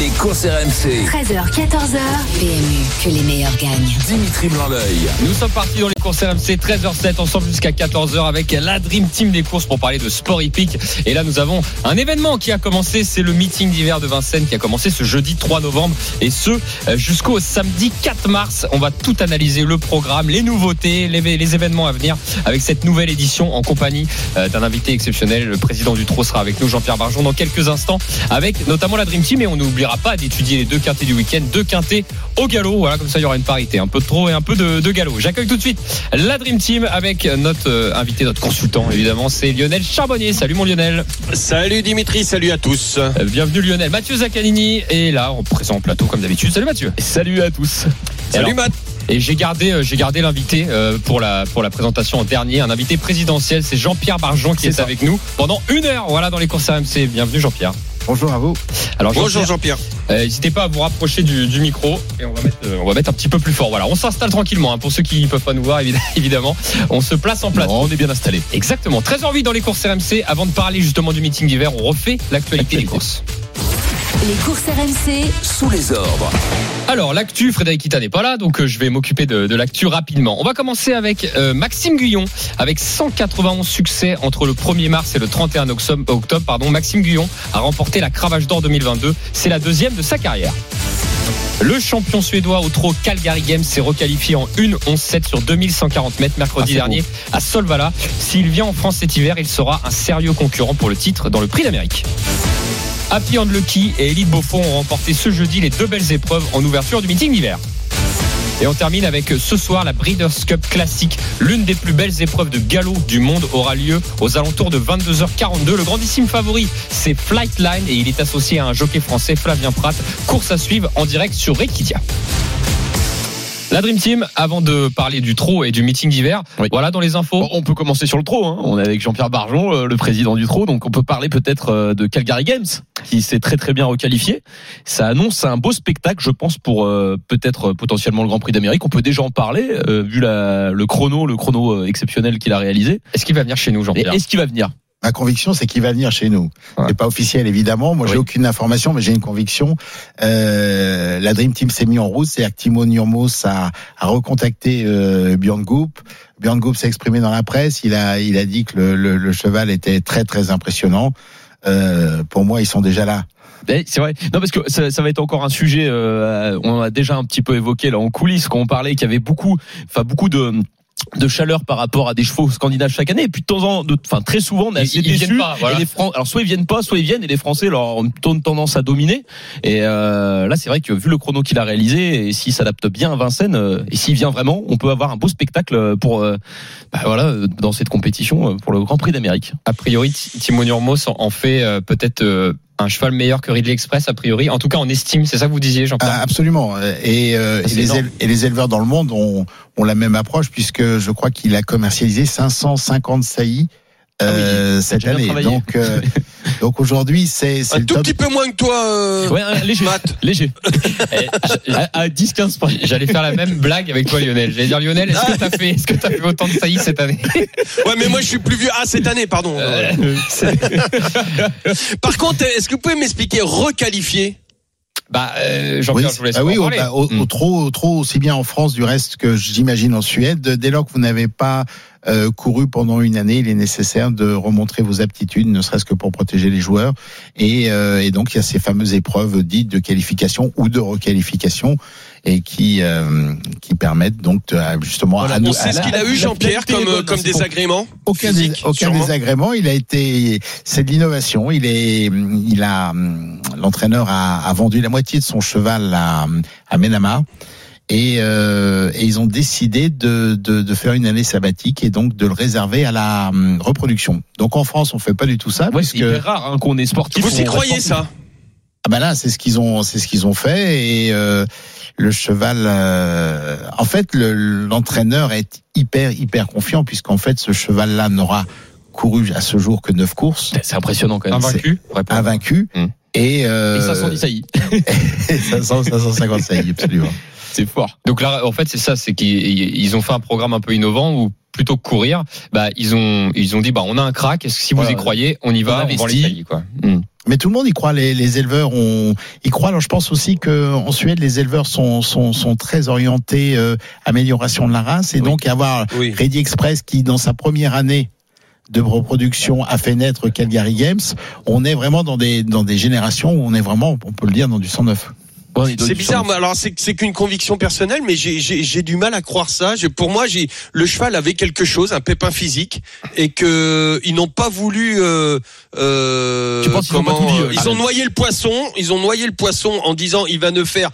Les courses RMC. 13h, 14h. PMU, que les meilleurs gagnent. Dimitri Blanc-L'œil. Nous sommes partis dans les courses RMC 13h07 ensemble jusqu'à 14h avec la Dream Team des courses pour parler de sport hippique. Et là, nous avons un événement qui a commencé. C'est le meeting d'hiver de Vincennes qui a commencé ce jeudi 3 novembre et ce euh, jusqu'au samedi 4 mars. On va tout analyser le programme, les nouveautés, les, les événements à venir avec cette nouvelle édition en compagnie euh, d'un invité exceptionnel. Le président du TRO sera avec nous, Jean-Pierre Barjon, dans quelques instants avec notamment la Dream Team. Et on n'oubliera pas d'étudier les deux quintés du week-end, deux quintés au galop. Voilà, comme ça, il y aura une parité, un peu de trop et un peu de, de galop. J'accueille tout de suite la Dream Team avec notre euh, invité, notre consultant, évidemment, c'est Lionel Charbonnier. Salut mon Lionel. Salut Dimitri, salut à tous. Euh, Bienvenue Lionel. Mathieu Zaccanini est là, en présent en plateau comme d'habitude. Salut Mathieu. Salut à tous. Salut Alors, Matt. Et j'ai gardé, euh, j'ai gardé l'invité euh, pour la pour la présentation en dernier, un invité présidentiel, c'est Jean-Pierre Barjon qui est, avec nous pendant une heure. Voilà dans les courses RMC. Bienvenue Jean-Pierre. Bonjour à vous. Alors Bonjour Jean-Pierre. Euh, N'hésitez pas à vous rapprocher du, du micro et on va mettre, euh, on va mettre un petit peu plus fort. Voilà, on s'installe tranquillement. hein, pour ceux qui ne peuvent pas nous voir, évid- évidemment, on se place en place. on est bien installé. Exactement. 13h08 dans les courses RMC. Avant de parler justement du meeting d'hiver, on refait l'actualité des courses. Les courses RMC, Sous les ordres. Alors, l'actu, Frédéric Kita n'est pas là, donc euh, je vais m'occuper de, de l'actu rapidement. On va commencer avec euh, Maxime Guyon, avec 191 succès entre le 1er mars et le 31 octobre. octobre, pardon. Maxime Guyon a remporté la Cravache d'Or 2022. C'est la deuxième de sa carrière. Le champion suédois au trot Calgary Games s'est requalifié en 1-11-7 sur 2140 mètres mercredi Ah, dernier à Solvala. S'il vient en France cet hiver, il sera un sérieux concurrent pour le titre dans le Prix d'Amérique. Happy and Lucky et Elite Beaufort ont remporté ce jeudi les deux belles épreuves en ouverture du meeting d'hiver. Et on termine avec euh, ce soir la Breeders' Cup classique. L'une des plus belles épreuves de galop du monde aura lieu aux alentours de 22h42. Le grandissime favori, c'est Flightline et il est associé à un jockey français, Flavien Pratt. Course à suivre en direct sur Equidia. La Dream Team, avant de parler du trot et du meeting d'hiver, Oui. voilà dans les infos. Bon, on peut commencer sur le trot. Hein. On est avec Jean-Pierre Barjon, euh, le président du trot. Donc on peut parler peut-être euh, de Calgary Games, qui s'est très très bien requalifié. Ça annonce un beau spectacle, je pense, pour euh, peut-être potentiellement le Grand Prix d'Amérique. On peut déjà en parler, euh, vu la, le chrono, le chrono exceptionnel qu'il a réalisé. Est-ce qu'il va venir chez nous, Jean-Pierre? Est-ce qu'il va venir? Ma conviction, c'est qu'il va venir chez nous. Ouais. C'est pas officiel, évidemment. Moi, j'ai Oui. aucune information, mais j'ai une conviction. Euh, la Dream Team s'est mis en route. C'est-à-dire que Timo Nurmos a, a recontacté euh, Björn Goop. Björn Goop s'est exprimé dans la presse. Il a, il a dit que le, le- le cheval était très, très impressionnant. Euh, pour moi, ils sont déjà là. Eh, C'est vrai. Non, parce que ça, ça va être encore un sujet. euh, on a déjà un petit peu évoqué là en coulisses quand on parlait qu'il y avait beaucoup, enfin beaucoup de de chaleur par rapport à des chevaux scandinaves chaque année. Et puis de temps en de, enfin très souvent on est Ils- assez ils viennent déçus. pas, voilà. et les Fran- alors soit ils viennent pas soit ils viennent et les Français leur ont tendance à dominer. Et euh, là c'est vrai que vu le chrono qu'il a réalisé et s'il s'adapte bien à Vincennes euh, et s'il vient vraiment on peut avoir un beau spectacle pour euh, bah, voilà euh, dans cette compétition pour le Grand Prix d'Amérique. A priori, T- Timo Nurmos en- en fait euh, peut-être euh, un cheval meilleur que Ridley Express, a priori. En tout cas, en estime, c'est ça que vous disiez, Jean-Pierre Ah, absolument. Et, euh, et, les et les éleveurs dans le monde ont, ont la même approche puisque je crois qu'il a commercialisé 550 saillis euh, cette déjà bien année. travaillé. Donc, euh, donc aujourd'hui, c'est c'est Un tout top. petit peu moins que toi. euh, ouais un léger Matt. léger Eh, à, à 10 15 près J'allais faire la même blague avec toi, Lionel. J'allais dire, Lionel, est-ce que t'as fait, est-ce que t'as fait autant de saillies cette année? Ouais, mais moi je suis plus vieux. Ah, cette année, pardon. Euh, Par contre, est-ce que vous pouvez m'expliquer requalifier Bah, euh, Oui, Jean-Pierre, je vous laisse bah oui, en au, parler. bah, au- Hmm. au trop, au trop aussi bien en France du reste que j'imagine en Suède. Dès lors que vous n'avez pas euh, couru pendant une année, il est nécessaire de remontrer vos aptitudes, ne serait-ce que pour protéger les joueurs. Et, euh, et donc il y a ces fameuses épreuves dites de qualification ou de requalification et qui euh, qui permettent donc de- justement à On nous- sait à ce qu'il a eu, Jean-Pierre, comme, comme c'est désagrément aucun, physique, dés- aucun sûrement. désagrément. Il a été, c'est de l'innovation. Il est, il a, l'entraîneur a, a vendu la moitié de son cheval à, à Menama. Et, euh, et ils ont décidé de, de, de faire une année sabbatique et donc de le réserver à la hum, reproduction. Donc en France, on fait pas du tout ça. Ouais, c'est puisque- hyper rare hein, qu'on est sportif. Vous y croyez ça? Ah ben là, c'est ce qu'ils ont, c'est ce qu'ils ont fait et euh, le cheval. euh, en fait, le- l'entraîneur est hyper hyper confiant puisqu'en fait, ce cheval-là n'aura couru à ce jour que neuf courses, C'est impressionnant quand même. Invaincu invaincu. Hmm. Et, euh, Et 510 saillies. et 500, 550 saillies, absolument. C'est fort. Donc là, en fait, c'est ça, c'est qu'ils ils ont fait un programme un peu innovant où plutôt que courir, bah ils ont ils ont dit bah on a un crack. Est-ce que si vous y croyez, on y On va, on, investit. les saillies, quoi. Hmm. Mais tout le monde y croit, les, les éleveurs ont, y croient. Alors je pense aussi que en Suède, les éleveurs sont, sont, sont très orientés euh, amélioration de la race et donc avoir Oui. Ready Express qui, dans sa première année de reproduction, a fait naître Calgary Games. On est vraiment dans des dans des générations où on est vraiment, on peut le dire, dans du 109. C'est bizarre, mais alors c'est qu'une conviction personnelle, mais j'ai- j'ai j'ai du mal à croire ça. Pour moi, j'ai le cheval avait quelque chose, un pépin physique, et que ils n'ont pas voulu. Euh, euh, ont dit, euh, Ils ont noyé le poisson. Ils ont noyé le poisson en disant il va ne faire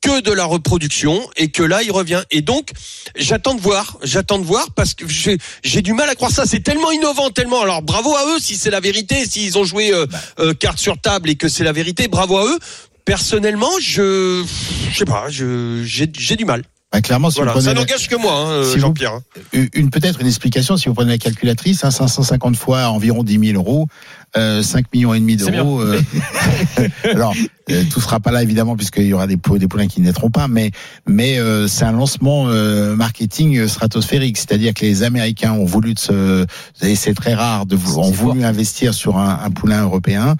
que de la reproduction et que là il revient et donc j'attends de voir j'attends de voir parce que j'ai du mal à croire ça c'est tellement innovant tellement alors bravo à eux si c'est la vérité s'ils ont joué euh, euh, carte sur table et que c'est la vérité bravo à eux personnellement je je sais pas je j'ai j'ai du mal Bah, clairement, si voilà vous ça la- n'engage que moi hein, Si vous- Jean-Pierre hein. une une- peut-être une explication si vous prenez la calculatrice, hein, 550 fois environ 10 000 euros, euh, 5 millions et demi d'euros. euh, alors euh, tout sera pas là évidemment puisqu'il y aura des, des poulains qui ne naîtront pas, mais mais euh, c'est un lancement euh, marketing stratosphérique, c'est-à-dire que les Américains ont voulu de se, et c'est très rare de ont voulu investir sur un, un poulain européen.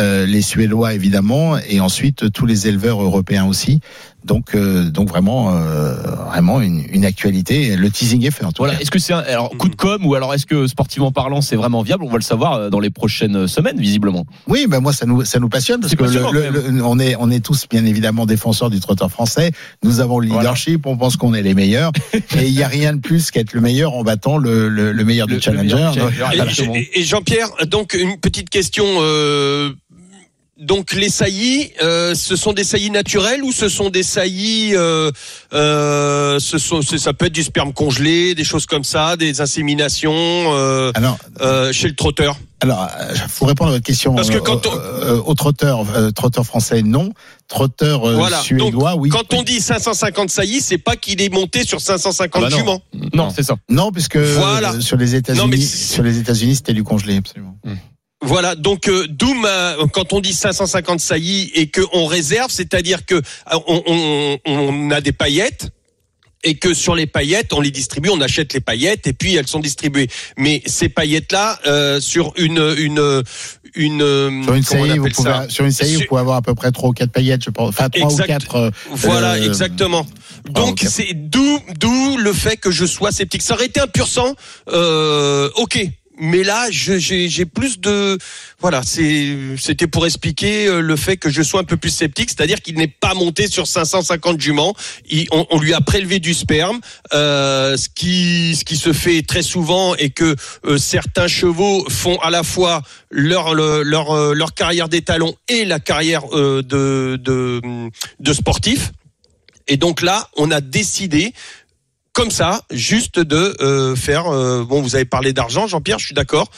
Euh, les Suédois évidemment et ensuite tous les éleveurs européens aussi. Donc euh, donc vraiment euh, vraiment une, une actualité. Le teasing est fait en tout Voilà. Est-ce que c'est un alors, coup de com ou alors est-ce que sportivement parlant c'est vraiment viable? On va le savoir euh, dans les prochaines semaines visiblement. Oui, ben moi ça nous ça nous passionne parce que le- le- on est on est tous bien évidemment défenseurs du trotteur français. Nous avons le Voilà. leadership, on pense qu'on est les meilleurs et il y a rien de plus qu'être le meilleur en battant le, le, le meilleur meilleur challenger. Et, et Jean-Pierre, donc une petite question. euh, donc les saillies, euh, ce sont des saillies naturelles ou ce sont des saillies euh, euh, ce sont, ça peut être du sperme congelé, des choses comme ça, des inséminations euh, Alors euh, chez le trotteur. alors euh, faut répondre à votre question. Parce que Euh, quand on- euh, au trotteur euh, trotteur français non, trotteur euh, Voilà. suédois oui. Quand on dit 550 saillies, c'est pas qu'il est monté sur 550 Ah bah non. juments. Non, c'est ça. Non, puisque Voilà. euh, sur les États-Unis, sur les États-Unis, c'était du congelé, absolument. Voilà, donc euh, d'où ma- quand on dit 550 saillies et que on réserve, c'est-à-dire que euh, on, on- on a des paillettes et que sur les paillettes, on les distribue, on achète les paillettes et puis elles sont distribuées. Mais ces paillettes-là, euh, sur une une une Sur une saillie, vous pouvez, sur une saillie, vous pouvez avoir à peu près trois ou quatre paillettes, je pense. Enfin, trois Exact. ou quatre. euh, Voilà, euh, exactement. Donc c'est d'où d'où le fait que je sois sceptique. Ça aurait été un pur sang, euh, ok. Mais là, j'ai plus de voilà, c'était pour expliquer euh, le fait que je sois un peu plus sceptique, c'est-à-dire qu'il n'est pas monté sur 550 juments. On, lui a prélevé du sperme, euh, ce qui ce qui se fait très souvent et que euh, certains chevaux font à la fois leur le- leur euh, leur carrière d'étalon et la carrière de de de sportif. Et donc là, on a décidé comme ça, juste de euh, faire. euh, bon, vous avez parlé d'argent, Jean-Pierre, je suis d'accord.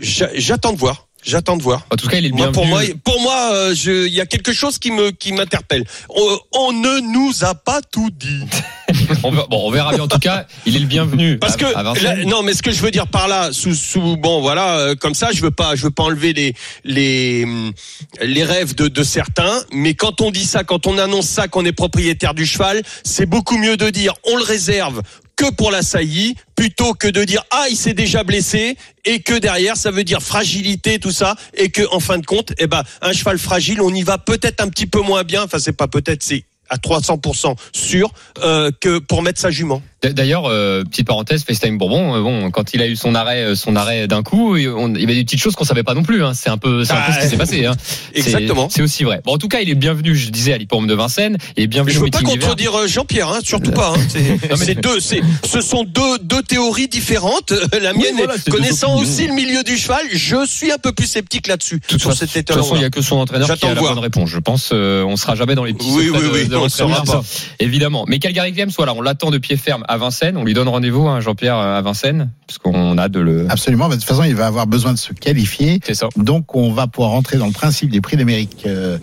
J'a- J'attends de voir. J'attends de voir. En tout cas, il est bienvenu. pour moi, pour moi, euh, je- il y a quelque chose qui me qui m'interpelle. On, on ne nous a pas tout dit. on, verra, bon, on verra bien. En tout cas, il est le bienvenu. Parce que à Vincennes. là, non, mais ce que je veux dire par là, sous, sous bon, voilà, euh, comme ça, je veux pas, je veux pas enlever les les hum, les rêves de, de certains. Mais quand on dit ça, quand on annonce ça, qu'on est propriétaire du cheval, c'est beaucoup mieux de dire on le réserve que pour la saillie plutôt que de dire ah il s'est déjà blessé et que derrière ça veut dire fragilité tout ça et que en fin de compte eh ben un cheval fragile on y va peut-être un petit peu moins bien enfin c'est pas peut-être c'est à 300% sûr euh, que pour mettre sa jument D'ailleurs, euh, petite parenthèse, FaceTime Bourbon, euh, bon, quand il a eu son arrêt, euh, son arrêt d'un coup, il on- il y avait des petites choses qu'on savait pas non plus. Hein. C'est un peu, c'est un peu ce qui s'est passé. Hein. Exactement. C'est aussi vrai. Bon, en tout cas, il est bienvenu. Je disais à l'hippodrome de Vincennes. Il est bienvenu Je veux pas contredire Jean-Pierre, hein, surtout pas. C'est deux, c'est, ce sont deux, deux théories différentes. La mienne, voilà, connaissant aussi le milieu du cheval, je suis un peu plus sceptique là-dessus. De toute sur façon, toute il y étalon. a que son entraîneur qui a la bonne réponse. Je pense, euh, on sera jamais dans les petits Oui, oui, de- oui, de on pas. Évidemment. Mais Calgary Games, voilà, on l'attend de pied ferme à Vincennes. On lui donne rendez-vous, hein, Jean-Pierre, à Vincennes, puisqu'on a de le. Absolument. mais De toute façon, il va avoir besoin de se qualifier. C'est ça. Donc, on va pouvoir rentrer dans le principe des prix d'Amérique euh,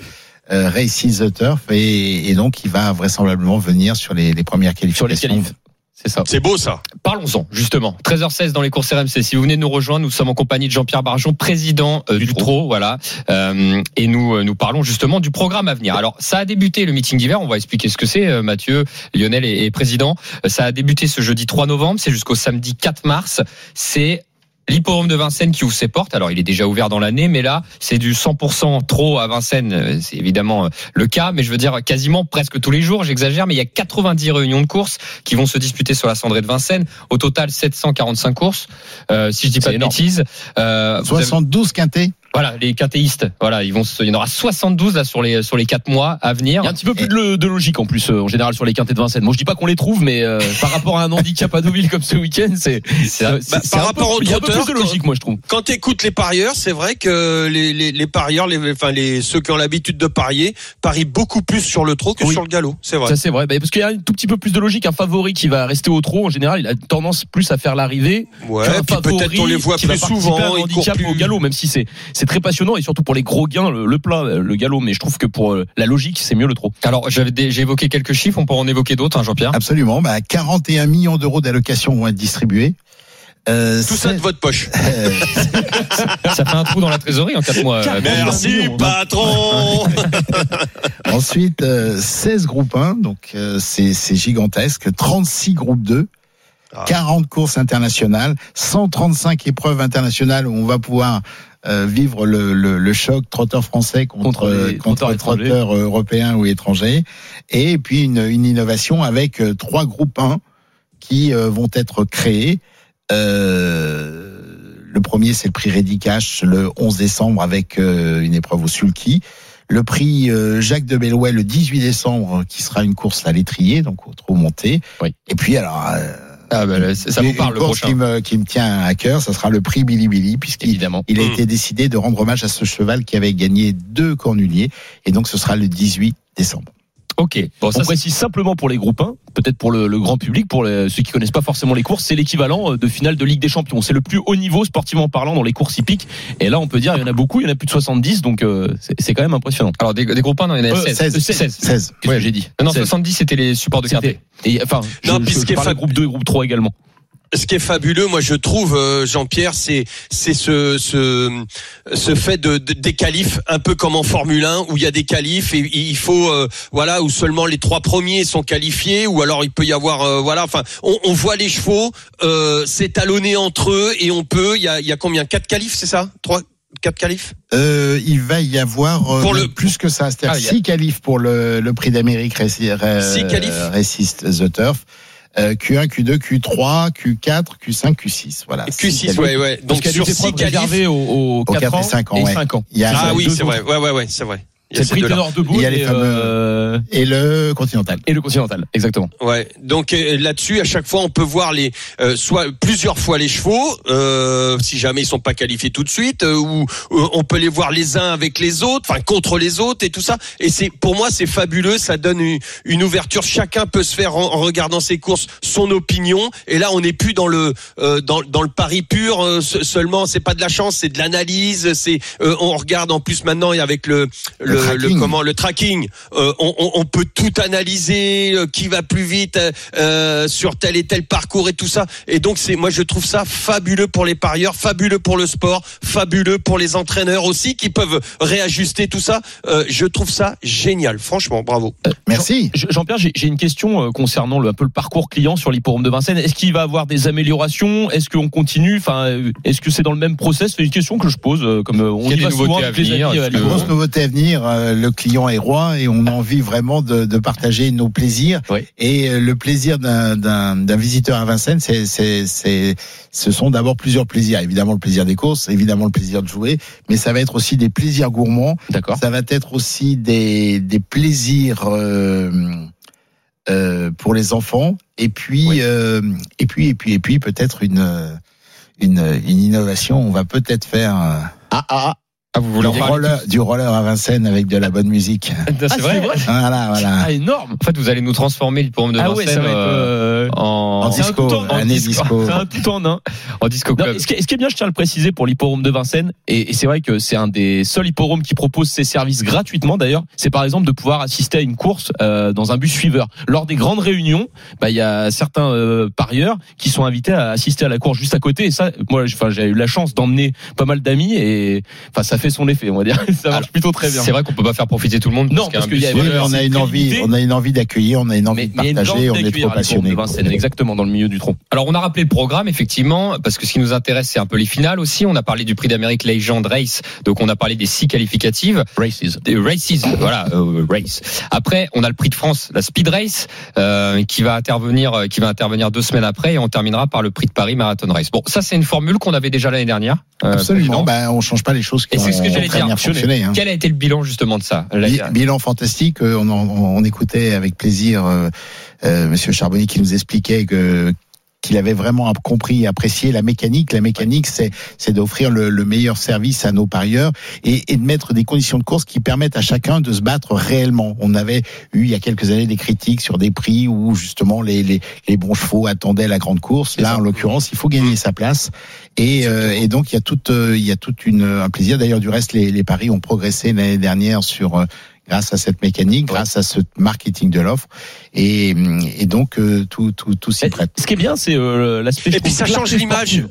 euh, Races the Turf et, et donc il va vraisemblablement venir sur les, les premières Sur les qualifications. qualifs. C'est ça. C'est beau ça. Parlons-en, justement. 13h16 dans les courses RMC. Si vous venez de nous rejoindre, nous sommes en compagnie de Jean-Pierre Barjon, président euh, Du du. TRO, voilà. Euh, et nous, euh, nous parlons justement du programme à venir. Alors, ça a débuté le meeting d'hiver. On va expliquer ce que c'est. euh, Mathieu, Lionel et, et président. Ça a débuté ce jeudi 3 novembre. C'est jusqu'au samedi 4 mars. C'est L'hippodrome de Vincennes qui ouvre ses portes. Alors, il est déjà ouvert dans l'année, mais là, c'est du 100% trop à Vincennes. Euh, C'est évidemment euh, le cas, mais je veux dire quasiment presque tous les jours. J'exagère, mais il y a 90 réunions de courses qui vont se disputer sur la cendrée de Vincennes. Au total, 745 courses, euh, si je dis pas de énorme. bêtises. Euh, vous avez- 72 quintés. Voilà, les quintéistes. Voilà, ils vont. se- Il y en aura 72 là sur les sur les quatre mois à venir. Il y a un petit peu plus de, de logique en plus euh, en général sur les quintés de Vincennes. Moi je dis pas qu'on les trouve, mais euh, par rapport à un handicap à Deauville comme ce week-end, c'est c'est Bah, c'est par un rapport peu, au il y a un peu trotteur, plus de logique, moi je trouve. Quand tu écoutes les parieurs, c'est vrai que les, les, les parieurs, les, enfin les ceux qui ont l'habitude de parier, parient beaucoup plus sur le trot que Oui. sur le galop. C'est vrai. Ça c'est vrai, Bah, parce qu'il y a un tout petit peu plus de logique. Un favori qui va rester au trot en général, il a tendance plus à faire l'arrivée. Ouais. peut-être on les voit plus souvent. handicap plus. au galop, même si c'est c'est très passionnant et surtout pour les gros gains le, le plat, le galop. Mais je trouve que pour euh, la logique, c'est mieux le trot. Alors, j'ai évoqué quelques chiffres. On peut en évoquer d'autres, hein, Jean-Pierre? Absolument. Bah, 41 millions d'euros d'allocations vont être distribués. Euh, Tout ça de votre poche. euh, Ça fait un trou dans la trésorerie en quatre mois. euh, Merci patron. ensuite, euh, 16 groupes 1, donc euh, c'est c'est gigantesque. 36 groupes 2. Ah. 40 courses internationales, 135 épreuves internationales où on va pouvoir euh, vivre le, le, le choc trotteur français contre, Contre les euh, contre trotteurs euh, européens ou étrangers. Et puis une, une innovation avec trois groupes 1 qui euh, vont être créés. Euh, le premier, c'est le prix Ready Cash le 11 décembre avec euh, une épreuve au sulky. Le prix euh, Jacques de Bellouet le 18 décembre, qui sera une course à l'étrier, donc au trot monté. Oui. Et puis alors, euh, Ah, bah, ça vous une parle le course prochain. qui me, qui me tient à cœur, ça sera le prix Billy Billy, puisqu'il il a Mm. été décidé de rendre hommage à ce cheval qui avait gagné deux cornuliers. Et donc, ce sera le 18 décembre. Ok. Bon, On ça, c'est- précise simplement pour les groupes 1, peut-être pour le, le grand public, pour les- ceux qui connaissent pas forcément les courses, c'est l'équivalent euh, de finale de Ligue des Champions. C'est le plus haut niveau sportivement parlant dans les courses hippiques. Et là, on peut dire, il y en a beaucoup, il y en a plus de 70, donc euh, c'est quand même impressionnant. alors des, des groupes 1, non, il y en a Euh, 16. 16. 16. 16. Qu'est-ce que j'ai dit Non, 16. 70, c'était les supports de. Et enfin, je, Non, je- je de groupe 2 et groupe 3 également. Ce qui est fabuleux, moi je trouve, euh, Jean-Pierre, c'est c'est ce ce ce fait de, de- des qualifs un peu comme en Formule 1 où il y a des qualifs et il faut euh, voilà où seulement les trois premiers sont qualifiés ou alors il peut y avoir euh, voilà enfin on, on voit les chevaux euh, s'étalonner entre eux et on peut il y a il y a combien? Quatre qualifs c'est ça? Trois? Quatre qualifs? Euh, il va y avoir euh, Pour même le- plus que ça, c'est-à-dire Ah, y a- six qualifs pour le, le prix d'Amérique Six qualifs? Racist The Turf. Euh, Q1, Q2, Q3, Q4, Q5, Q6. Voilà. Six Q6 qualifs. ouais ouais Donc, sur des six épreuves qualifs réservées aux, aux Aux 4 quatre et ans cinq ans, et ouais. 5 ans. Il y a ah oui c'est vrai ouais ouais ouais c'est vrai C'est debout Il y a et, les fameux- euh, et le Continental. et le continental, exactement. Ouais. Donc euh, là-dessus, à chaque fois, on peut voir les euh, soit plusieurs fois les chevaux, euh, si jamais ils sont pas qualifiés tout de suite, euh, ou euh, on peut les voir les uns avec les autres, enfin contre les autres et tout ça. Et c'est pour moi, c'est fabuleux. Ça donne une, une ouverture. Chacun peut se faire en, en regardant ses courses son opinion. Et là, on n'est plus dans le euh, dans, dans le pari pur euh, se- seulement. C'est pas de la chance, c'est de l'analyse. C'est euh, on regarde en plus maintenant et avec le Le le, comment le tracking. euh, on, on- on peut tout analyser, euh, qui va plus vite euh, sur tel et tel parcours et tout ça. Et donc c'est, moi je trouve ça fabuleux pour les parieurs, fabuleux pour le sport, fabuleux pour les entraîneurs aussi qui peuvent réajuster tout ça. Euh, je trouve ça génial, franchement, bravo. Merci. Je- Jean-Pierre, j'ai j'ai une question euh, concernant le, un peu le parcours client sur l'hipporome de Vincennes. Est-ce qu'il va avoir des améliorations? Est-ce qu'on continue? Enfin, est-ce que c'est dans le même process? C'est une question que je pose. euh, Comme euh, on y va souvent avec les amis, à venir, euh, le client est roi et on a envie vraiment de, de partager nos plaisirs. Oui. Et euh, le plaisir d'un- visiteur à Vincennes, c'est, c'est, ce sont d'abord plusieurs plaisirs. Évidemment le plaisir des courses, évidemment le plaisir de jouer, mais ça va être aussi des plaisirs gourmands. D'accord. Ça va être aussi des, des plaisirs euh, euh, pour les enfants. Et puis, Oui. euh, et puis, et puis, et puis, peut-être une, une, une innovation. On va peut-être faire euh, Ah ah. Ah, vous voulez du, roller, du roller à Vincennes avec de la bonne musique. Ah, C'est vrai. Voilà, voilà. Ah énorme. En fait, vous allez nous transformer l'hippodrome de Ah ouais, ça Vincennes va être. euh, euh, en, En C'est un disco, en- disco. disco. C'est un tout en un. en disco club. ce, qui est, ce qui est bien, je tiens à le préciser pour l'hipporome de Vincennes, et, et c'est vrai que c'est un des seuls hipporomes qui propose ces services gratuitement d'ailleurs, c'est par exemple de pouvoir assister à une course euh, dans un bus suiveur. Lors des grandes réunions, bah, il y a certains euh, parieurs qui sont invités à assister à la course juste à côté, et ça, moi j'ai enfin, j'ai eu la chance d'emmener pas mal d'amis, et enfin, ça fait son effet, on va dire. ça marche Alors, plutôt très bien. C'est vrai qu'on peut pas faire profiter tout le monde. Non, qu'il y a parce un qu'il y a- Oui, on a une envie, on a une envie d'accueillir, on a une envie Mais, de partager, on est trop l'hippodrome passionné. Vincennes, exactement dans le milieu du tronc. Alors on a rappelé le programme effectivement parce que ce qui nous intéresse c'est un peu les finales aussi. On a parlé du Prix d'Amérique Legend Race, donc on a parlé des six qualificatives, Races. des races, voilà euh, race. Après on a le Prix de France, la Speed Race euh, qui va intervenir, euh, qui va intervenir deux semaines après et on terminera par le Prix de Paris Marathon Race. Bon ça c'est une formule qu'on avait déjà l'année dernière. euh, Absolument, bah, on change pas les choses qui Et c'est ce que j'allais dire, fonctionné. hein. Quel a été le bilan justement de ça Bilan fantastique. On, en- on écoutait avec plaisir Monsieur Charbonnier qui nous expliquait que qu'il avait vraiment compris et apprécié la mécanique. La mécanique, c'est c'est d'offrir le, le meilleur service à nos parieurs et, et de mettre des conditions de course qui permettent à chacun de se battre réellement. On avait eu il y a quelques années des critiques sur des prix où justement les, les, les bons chevaux attendaient la grande course. Là, en l'occurrence, il faut gagner sa place et, euh, et donc il y a toute euh, il y a toute une un plaisir. D'ailleurs, du reste, les, les paris ont progressé l'année dernière sur euh, grâce à cette mécanique, grâce à ce marketing de l'offre et, et donc euh, tout tout tout s'y prête. Ce qui est bien, c'est euh, l'aspect. Et puis ça change l'image.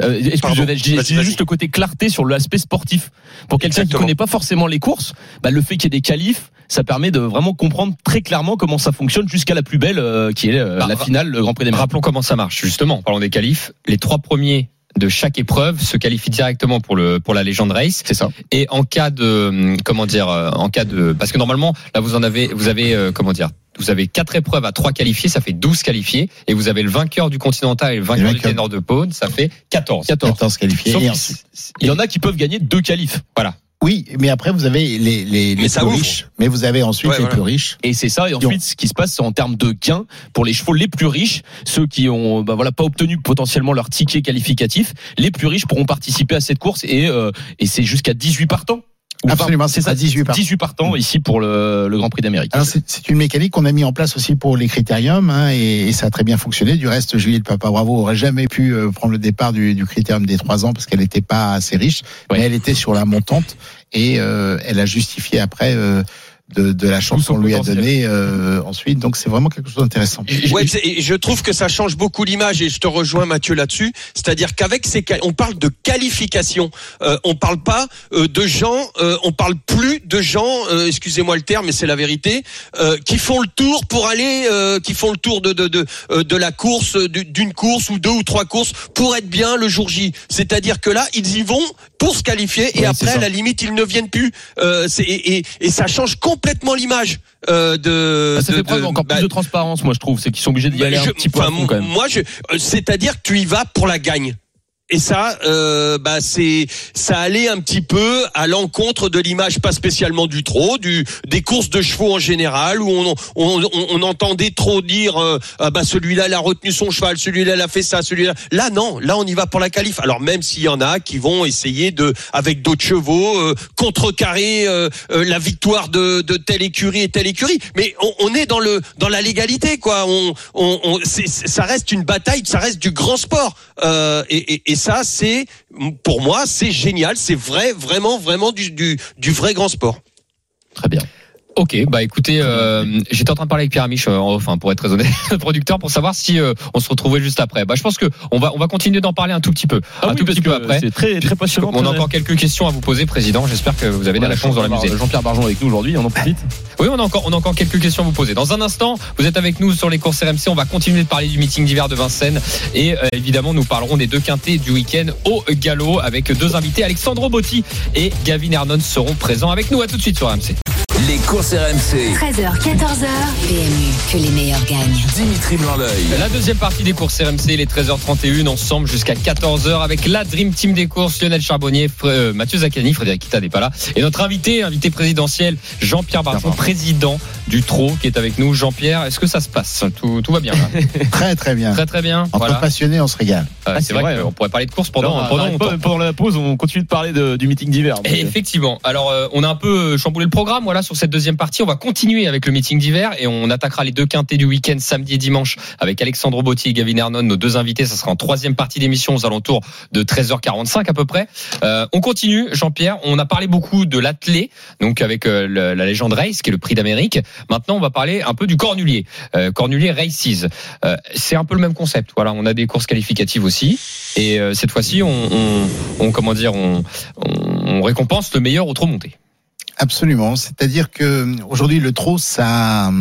Euh, excusez-moi, j'ai juste le côté clarté sur l'aspect sportif. Pour quelqu'un qui Exactement. connaît pas forcément les courses, bah, le fait qu'il y ait des qualifs, ça permet de vraiment comprendre très clairement comment ça fonctionne jusqu'à la plus belle, euh, qui est euh, Bah, la finale, le Grand Prix des Mers. Rappelons comment ça marche justement. Parlons des qualifs. Les trois premiers de chaque épreuve se qualifient directement pour le pour la Legend Race. C'est ça. Et en cas de hum, comment dire, euh, en cas de parce que normalement là vous en avez vous avez euh, comment dire. Vous avez quatre épreuves à trois qualifiés, ça fait 12 qualifiés. Et vous avez le vainqueur du Continental et le vainqueur du. Ténor de Pône, ça fait 14. 14. 14 qualifiés. Sauf Il y en a qui peuvent gagner deux qualifs. Oui, mais après vous avez les les, les plus ouvre. riches, mais vous avez ensuite Ouais, les voilà. plus riches. Et c'est ça. Et ensuite, ce qui se passe, c'est en termes de gains pour les chevaux les plus riches, ceux qui ont, bah voilà, pas obtenu potentiellement leur ticket qualificatif, les plus riches pourront participer à cette course et euh, et c'est jusqu'à 18 partants. Absolument, c'est ça, 18 partants. 18 partants ici pour le, le Grand Prix d'Amérique. Alors c'est une mécanique qu'on a mis en place aussi pour les critériums hein, et, et ça a très bien fonctionné. Du reste, Julie de Papa Bravo aurait jamais pu euh, prendre le départ du, du critérium des trois ans parce qu'elle n'était pas assez riche, Ouais. mais elle était sur la montante et euh, elle a justifié après euh, de, de la chance son qu'on lui a donnée euh, ensuite. Donc c'est vraiment quelque chose d'intéressant. Ouais, je trouve que ça change beaucoup l'image et je te rejoins Mathieu là-dessus. C'est-à-dire qu'avec ces, on parle de qualification, euh, on parle pas euh, de gens, euh, on parle plus de gens, euh, excusez-moi le terme, mais c'est la vérité, euh, qui font le tour pour aller, euh, qui font le tour de de de, euh, de la course, du- d'une course ou deux ou trois courses pour être bien le jour J. C'est-à-dire que là, ils y vont pour se qualifier et après, c'est à la limite, ils ne viennent plus. Euh, c'est- et, et, et ça change complètement l'image euh, de. Bah, ça de- fait preuve de- encore bah, plus de transparence, moi je trouve. C'est qu'ils sont obligés d'y bah, aller je- un petit peu à fond quand même. Moi, je, euh, c'est-à-dire que tu y vas pour la gagne. Et ça, euh, bah c'est, ça allait un petit peu à l'encontre de l'image pas spécialement du trot, du des courses de chevaux en général où on on, on, entendait trop dire euh, ah bah celui-là il a retenu son cheval, celui-là il a fait ça, celui-là. Là non, là on y va pour la qualif. Alors même s'il y en a qui vont essayer de avec d'autres chevaux euh, contrecarrer euh, euh, la victoire de, de telle écurie et telle écurie, mais on, on est dans le dans la légalité quoi. On, on, on ça reste une bataille, ça reste du grand sport. Et, et, et ça c'est pour moi c'est génial, c'est vrai vraiment vraiment du, du du vrai grand sport. Très bien. Ok, bah écoutez, euh, j'étais en train de parler avec Pierre Amiche, euh, enfin pour être très honnête, le producteur, pour savoir si euh, on se retrouvait juste après. Bah je pense que on va on va continuer d'en parler un tout petit peu, Ah un oui, tout petit peu après. c'est très très passionnant. On a encore quelques questions à vous poser, président. J'espère que vous avez des réponses dans la musée. Jean-Pierre Barjon avec nous aujourd'hui, on en profite. Oui, on a encore, on a encore quelques questions à vous poser. Dans un instant, vous êtes avec nous sur les courses RMC. On va continuer de parler du meeting d'hiver de Vincennes. Et euh, évidemment, nous parlerons des deux quintés du week-end au galop avec deux invités. Alexandro Botti et Gavin Hernon seront présents avec nous. À tout de suite sur RMC. Les courses RMC. 13h, 14h. PMU, que les meilleurs gagnent. Dimitri Blanc-L'œil. La deuxième partie des courses RMC, les 13h31, ensemble jusqu'à 14h avec la Dream Team des courses, Lionel Charbonnier, Fr- euh, Mathieu Zaccani, Frédéric Kita n'est pas là, et notre invité, invité présidentiel, Jean-Pierre Barjon, président du TRO, qui est avec nous. Jean-Pierre, est-ce que ça se passe? Tout, tout va bien là? Très très bien. Très très bien. Entre Voilà. passionnés, on se régale. Euh, Ah, c'est vrai, vrai, qu'on hein. pourrait parler de course pendant, Non, on pendant pas, la pause, on continue de parler de- du meeting d'hiver. effectivement. Alors, euh, on a un peu chamboulé le programme, voilà, sur cette deuxième partie. On va continuer avec le meeting d'hiver et on attaquera les deux quintés du week-end samedi et dimanche avec Alexandre Botti et Gavin Hernon, nos deux invités. Ça sera en troisième partie d'émission aux alentours de 13h45 à peu près. Euh, on continue, Jean-Pierre. On a parlé beaucoup de l'athlé, donc avec euh, la légende Race, qui est le prix d'Amérique. Maintenant, on va parler un peu du Cornulier. Euh, Cornulier Races. Euh, c'est un peu le même concept. Voilà, on a des courses qualificatives aussi. Et cette fois-ci, on, comment dire, on, on récompense le meilleur au trop monté. Absolument. C'est-à-dire que aujourd'hui, le trot, ça,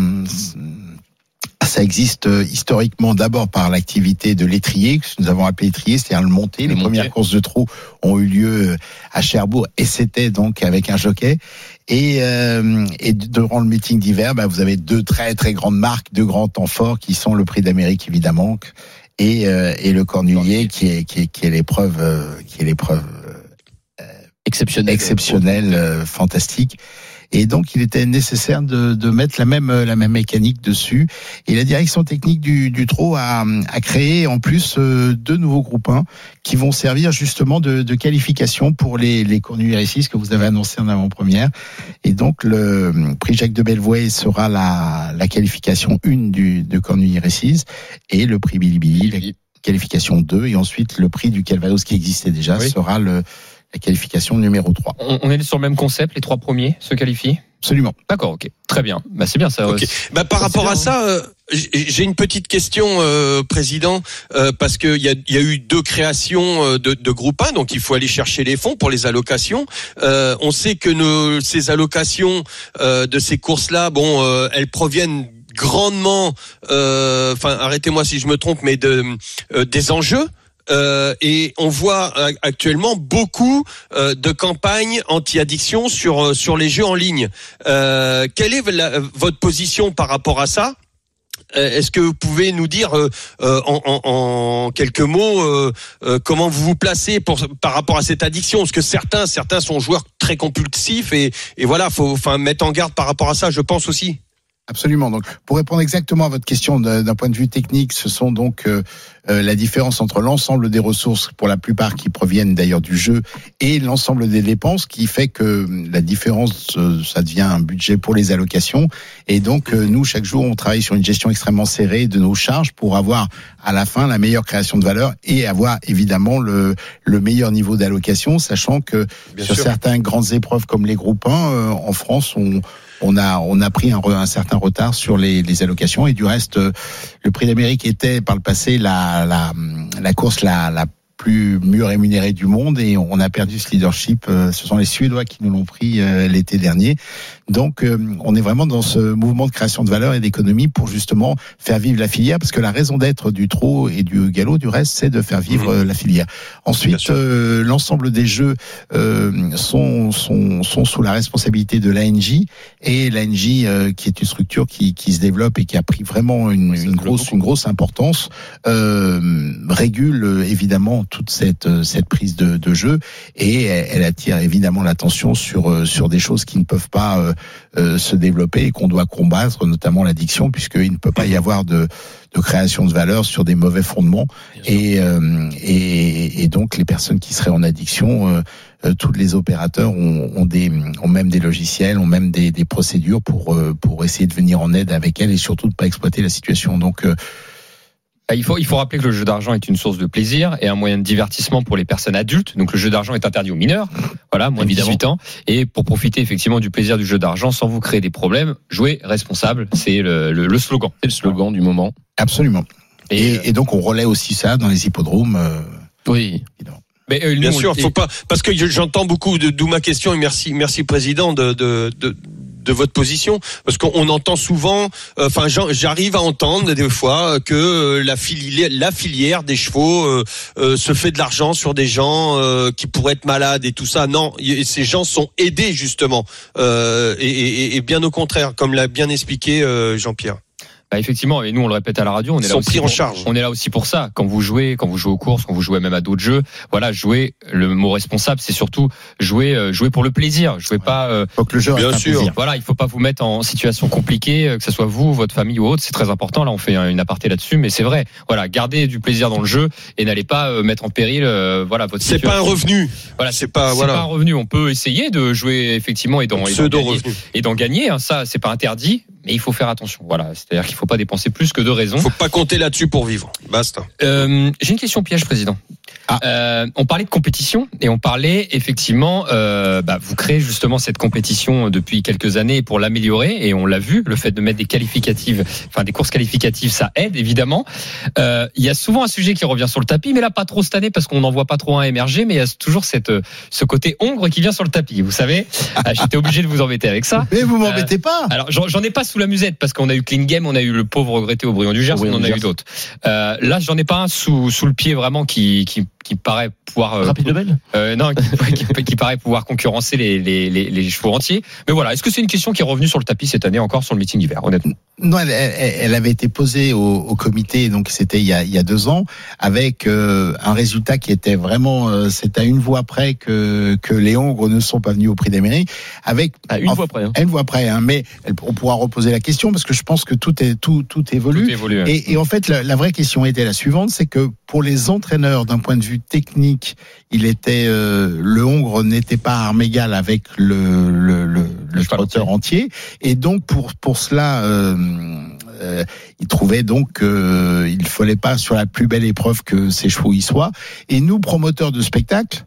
ça existe euh, historiquement d'abord par l'activité de l'étrier, que nous avons appelé étrier, c'est-à-dire le monté. Le Les premières courses de trot ont eu lieu euh, à Cherbourg et c'était donc avec un jockey. Et, euh, et durant le meeting d'hiver, bah, vous avez deux très très grandes marques, deux grands temps forts qui sont le Prix d'Amérique évidemment et, euh, et le Cornulier qui est qui est, qui est l'épreuve euh, qui est l'épreuve Exceptionnel. exceptionnel, euh, fantastique. Et donc, il était nécessaire de, de mettre la même euh, la même mécanique dessus. Et la direction technique du, du trot a, a créé en plus euh, deux nouveaux groupes 1 qui vont servir justement de, de qualification pour les les Cornulier 6 que vous avez annoncé en avant-première. Et donc, le prix Jacques de Belvoye sera la, la qualification 1 du de Cornulier 6 et le prix Billy Billy, la qualification 2 et ensuite le prix du Calvados qui existait déjà Oui. sera le la qualification numéro 3. On, on est sur le même concept. Les trois premiers se qualifient? Absolument. D'accord, ok, très bien. Bah c'est bien ça. Ok. Bah, par Ça, rapport à bien, ça, euh, j'ai j'ai une petite question, euh, président, euh, parce qu'il y a, il y a eu deux créations euh, de, de groupes 1, donc il faut aller chercher les fonds pour les allocations. Euh, on sait que nos, ces allocations euh, de ces courses-là, bon, euh, elles proviennent grandement, euh, enfin arrêtez-moi si je me trompe, mais de euh, des enjeux. Euh, et on voit euh, actuellement beaucoup euh, de campagnes anti-addiction sur euh, sur les jeux en ligne. Euh, quelle est la- votre position par rapport à ça? Euh, Est-ce que vous pouvez nous dire en, en- en quelques mots comment vous vous placez pour, par rapport à cette addiction? Parce que certains certains sont joueurs très compulsifs et, et voilà, faut enfin mettre en garde par rapport à ça, je pense aussi. Absolument. Donc, pour répondre exactement à votre question d'un point de vue technique, ce sont donc euh, euh, la différence entre l'ensemble des ressources, pour la plupart qui proviennent d'ailleurs du jeu, et l'ensemble des dépenses, qui fait que la différence, euh, ça devient un budget pour les allocations. Et donc, euh, nous, chaque jour, on travaille sur une gestion extrêmement serrée de nos charges pour avoir à la fin la meilleure création de valeur et avoir évidemment le, le meilleur niveau d'allocation, sachant que Bien sur certaines grandes épreuves comme les groupes 1, euh, en France, on, on a on a pris un, certain retard sur les, les allocations et du reste euh, le prix d'Amérique était par le passé la la, la course la, la plus mieux rémunérée du monde et on a perdu ce leadership. euh, Ce sont les Suédois qui nous l'ont pris euh, l'été dernier. Donc euh, on est vraiment dans ce mouvement de création de valeur et d'économie pour justement faire vivre la filière parce que la raison d'être du trot et du galop du reste c'est de faire vivre euh, la filière. Ensuite euh, l'ensemble des jeux euh, sont, sont sont sous la responsabilité de l'ANJ et l'ANJ euh, qui est une structure qui, qui se développe et qui a pris vraiment une, une grosse une grosse importance euh, régule évidemment toute cette cette prise de, de jeu et elle, elle attire évidemment l'attention sur sur des choses qui ne peuvent pas euh, se développer et qu'on doit combattre notamment l'addiction puisqu'il ne peut pas y avoir de de création de valeur sur des mauvais fondements et, euh, et et donc les personnes qui seraient en addiction euh, euh, tous les opérateurs ont, ont des ont même des logiciels, ont même des, des procédures pour euh, pour essayer de venir en aide avec elles et surtout de pas exploiter la situation. Donc Il faut, il faut rappeler que le jeu d'argent est une source de plaisir et un moyen de divertissement pour les personnes adultes. Donc le jeu d'argent est interdit aux mineurs, voilà, moins Évidemment. de 18 ans. Et pour profiter effectivement du plaisir du jeu d'argent sans vous créer des problèmes, jouez responsable, c'est le, le, le slogan. C'est le slogan du moment. absolument. Et, Et, et donc on relaie aussi ça dans les hippodromes. euh, Oui. mais, euh, Bien nous, sûr, on- faut pas parce que j'entends beaucoup de d'où ma question et merci merci président de de, de de votre position parce qu'on entend souvent euh, enfin j'arrive à entendre des fois que euh, la filière des chevaux euh, se fait de l'argent sur des gens qui pourraient être malades et tout ça. Non ces gens sont aidés justement. Et, bien au contraire comme l'a bien expliqué Jean-Pierre Bah, effectivement, et nous on le répète à la radio, on est là sont aussi pris en pour- charge. On est là aussi pour ça. Quand vous jouez, quand vous jouez aux courses, quand vous jouez même à d'autres jeux, voilà, jouer. Le mot responsable, c'est surtout jouer, euh, jouer pour le plaisir. Jouez pas. euh, Faut que le jeu Bien sûr. plaisir. voilà, il faut pas vous mettre en situation compliquée, euh, que ce soit vous, votre famille ou autre. C'est très important. Là, on fait un- une aparté là-dessus, mais c'est vrai. Voilà, gardez du plaisir dans le jeu et n'allez pas euh, mettre en péril, euh, voilà, votre. C'est pas un situation. revenu. Voilà, c'est pas- c'est voilà. pas un revenu. On peut essayer de jouer effectivement et d'en et d'en gagner. hein. ça, c'est pas interdit, mais il faut faire attention. Voilà, c'est-à-dire qu'il faut pas dépenser plus que de raison. Faut pas compter là-dessus pour vivre. Basta. Euh, J'ai une question piège, président. Ah. Euh, on parlait de compétition et on parlait effectivement, euh, bah, vous créez justement cette compétition depuis quelques années pour l'améliorer et on l'a vu, le fait de mettre des qualificatives, enfin des courses qualificatives, ça aide évidemment. Euh, Il y a souvent un sujet qui revient sur le tapis, mais là pas trop cette année parce qu'on n'en voit pas trop un émerger, mais il y a toujours cette, ce côté ombre qui vient sur le tapis. Vous savez, Ah, j'étais obligé de vous embêter avec ça. Mais vous m'embêtez pas. Alors j'en ai pas sous la musette parce qu'on a eu Clean Game, on a eu le pauvre regretté Aubryon du Gers, on en a eu d'autres. Là j'en ai pas un sous sous le pied vraiment qui qui, qui paraît pouvoir euh, Rapide Lebel euh, non qui, qui- qui paraît pouvoir concurrencer les, les, les, les chevaux entiers. Mais voilà, est-ce que c'est une question qui est revenue sur le tapis cette année encore sur le meeting d'hiver honnêtement? Non, elle, elle- elle avait été posée au, au comité, donc c'était il y a, il y a deux ans, avec euh, un résultat qui était vraiment, euh, c'est à une voix près que que les Hongres ne sont pas venus au Prix d'Amérique, avec À une en- fois près. hein. à une voix près, hein, mais elle- on pourra reposer la question parce que je pense que tout est tout tout évolue. Tout évolue. hein. Et, et en fait, la, la vraie question était la suivante, c'est que pour les entraîneurs, d'un point de vue technique, il était euh, le Hongre n'était pas à armes égales avec le le, le, le cheval trotteur entier, et donc pour pour cela. Euh, euh, il trouvait donc qu'il fallait pas sur la plus belle épreuve que ces chevaux y soient. Et nous, promoteurs de spectacle,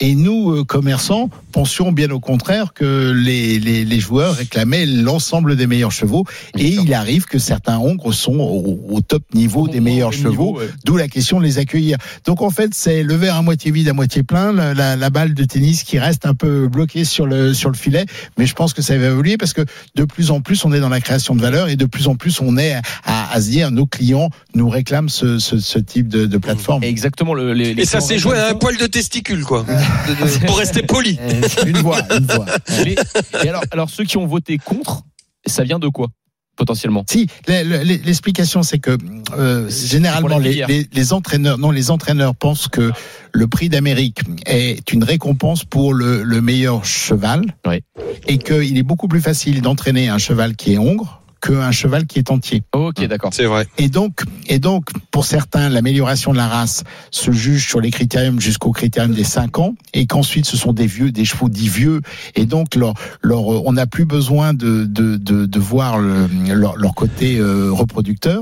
et nous, euh, commerçants, pensions bien au contraire que les, les, les joueurs réclamaient l'ensemble des meilleurs chevaux. Et il arrive que certains Hongres sont au, au top niveau des meilleurs Au chevaux, ouais. d'où la question de les accueillir. Donc en fait, c'est le verre à moitié vide, à moitié plein, la, la, la balle de tennis qui reste un peu bloquée sur le, sur le filet. Mais je pense que ça va évoluer parce que de plus en plus, on est dans la création de valeur et de plus en plus, on est à, à se dire, nos clients nous réclament ce, ce, ce type de, de plateforme. Et exactement le. Les, les Et ça s'est joué à un poil de testicule, quoi. De- de- pour rester poli. Une voix, une voix. Et alors, alors ceux qui ont voté contre, ça vient de quoi potentiellement? Si, le- le- l'explication c'est que euh, généralement les, filière. les, les entraîneurs, non, les entraîneurs pensent que le prix d'Amérique est une récompense pour le, le meilleur cheval, Oui. et qu'il est beaucoup plus facile d'entraîner un cheval qui est hongre qu'un cheval qui est entier. Ok, d'accord. C'est vrai. Et donc, et donc, pour certains, l'amélioration de la race se juge sur les critériums jusqu'au critérium des 5 ans, et qu'ensuite ce sont des vieux, des chevaux dits vieux, et donc leur, leur, euh, on n'a plus besoin de, de, de, de voir le- leur, leur côté euh, reproducteur.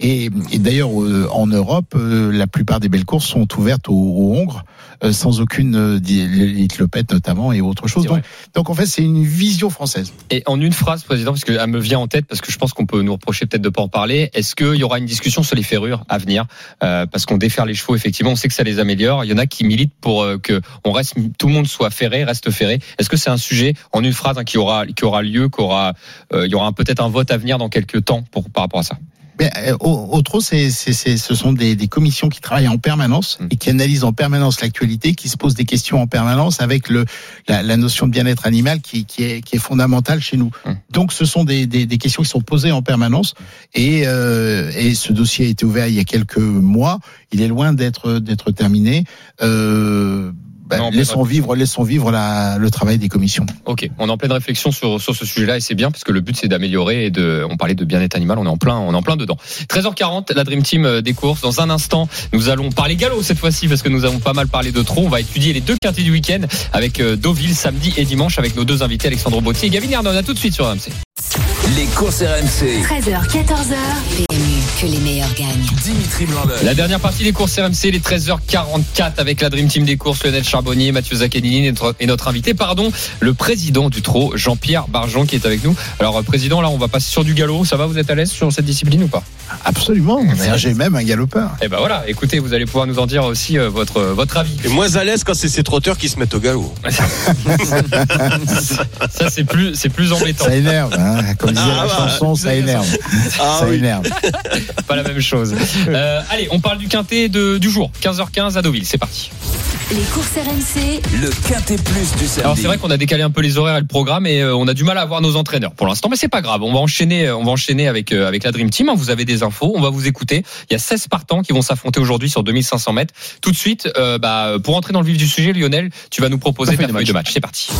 Et, et d'ailleurs, euh, en Europe, euh, la plupart des belles courses sont ouvertes aux, aux Hongres, euh, sans aucune euh, di- les clopettes notamment et autre chose. Donc, donc en fait, c'est une vision française. Et en une phrase, président, parce qu'elle me vient en tête, parce que je pense qu'on peut nous reprocher peut-être de pas en parler. Est-ce qu'il y aura une discussion sur les ferrures à venir Euh, Parce qu'on déferre les chevaux, effectivement, on sait que ça les améliore. Il y en a qui militent pour euh, que on reste, tout le monde soit ferré, reste ferré. Est-ce que c'est un sujet en une phrase hein, qui aura qui aura lieu, qu'aura euh, il y aura peut-être un vote à venir dans quelques temps pour par rapport à ça? Mais euh, au- autre, c'est, c'est, c'est- ce sont des, des commissions qui travaillent en permanence Mm. et qui analysent en permanence l'actualité, qui se posent des questions en permanence avec le, la, la notion de bien-être animal qui, qui, est, qui est fondamentale chez nous. Mm. Donc, ce sont des, des, des questions qui sont posées en permanence et, euh, et ce dossier a été ouvert il y a quelques mois. Il est loin d'être, d'être terminé. Euh, ben, Non, laissons vivre, laissons vivre la, le travail des commissions. Ok, on est en pleine réflexion sur, sur ce sujet-là et c'est bien parce que le but c'est d'améliorer et de. On parlait de bien-être animal, on est en plein, on est en plein dedans. 13h40, la Dream Team euh, des courses. Dans un instant, nous allons parler galop cette fois-ci parce que nous avons pas mal parlé de trop. On va étudier les deux quintés du week-end avec euh, Deauville samedi et dimanche avec nos deux invités Alexandre Bautier et Gavin Hernon. À tout de suite sur RMC. Les courses RMC. 13h, 14h. Que les meilleurs gagnent. Dimitri Blanc-L'œil. La dernière partie des courses RMC, les 13h44 avec la Dream Team des courses, Lionel Charbonnier, Mathieu Zaccanini et notre, et notre invité, pardon, le président du trot, Jean-Pierre Bargeon qui est avec nous. Alors, euh, président, là, on va passer sur du galop. Ça va, vous êtes à l'aise sur cette discipline ou pas? Absolument. J'ai même un galopeur. Eh ben voilà, écoutez, vous allez pouvoir nous en dire aussi euh, votre, votre avis. Et moins à l'aise quand c'est ces trotteurs qui se mettent au galop. Ça, c'est plus, c'est plus embêtant. Ça énerve, hein. comme disait Ah, la bah, chanson, ça énerve. Ah ça oui. énerve. Pas la même chose. Euh, allez, on parle du quintet de, du jour. 15h15 à Deauville. C'est parti. Les courses RMC, Le quintet plus du samedi. Alors c'est vrai qu'on a décalé un peu les horaires et le programme et euh, on a du mal à avoir nos entraîneurs pour l'instant, mais c'est pas grave. On va enchaîner, on va enchaîner avec euh, avec la Dream Team. Vous avez des infos, on va vous écouter. Il y a 16 partants qui vont s'affronter aujourd'hui sur 2500 mètres. Tout de suite, euh, bah, pour entrer dans le vif du sujet, Lionel, tu vas nous proposer ta feuille de match. C'est parti.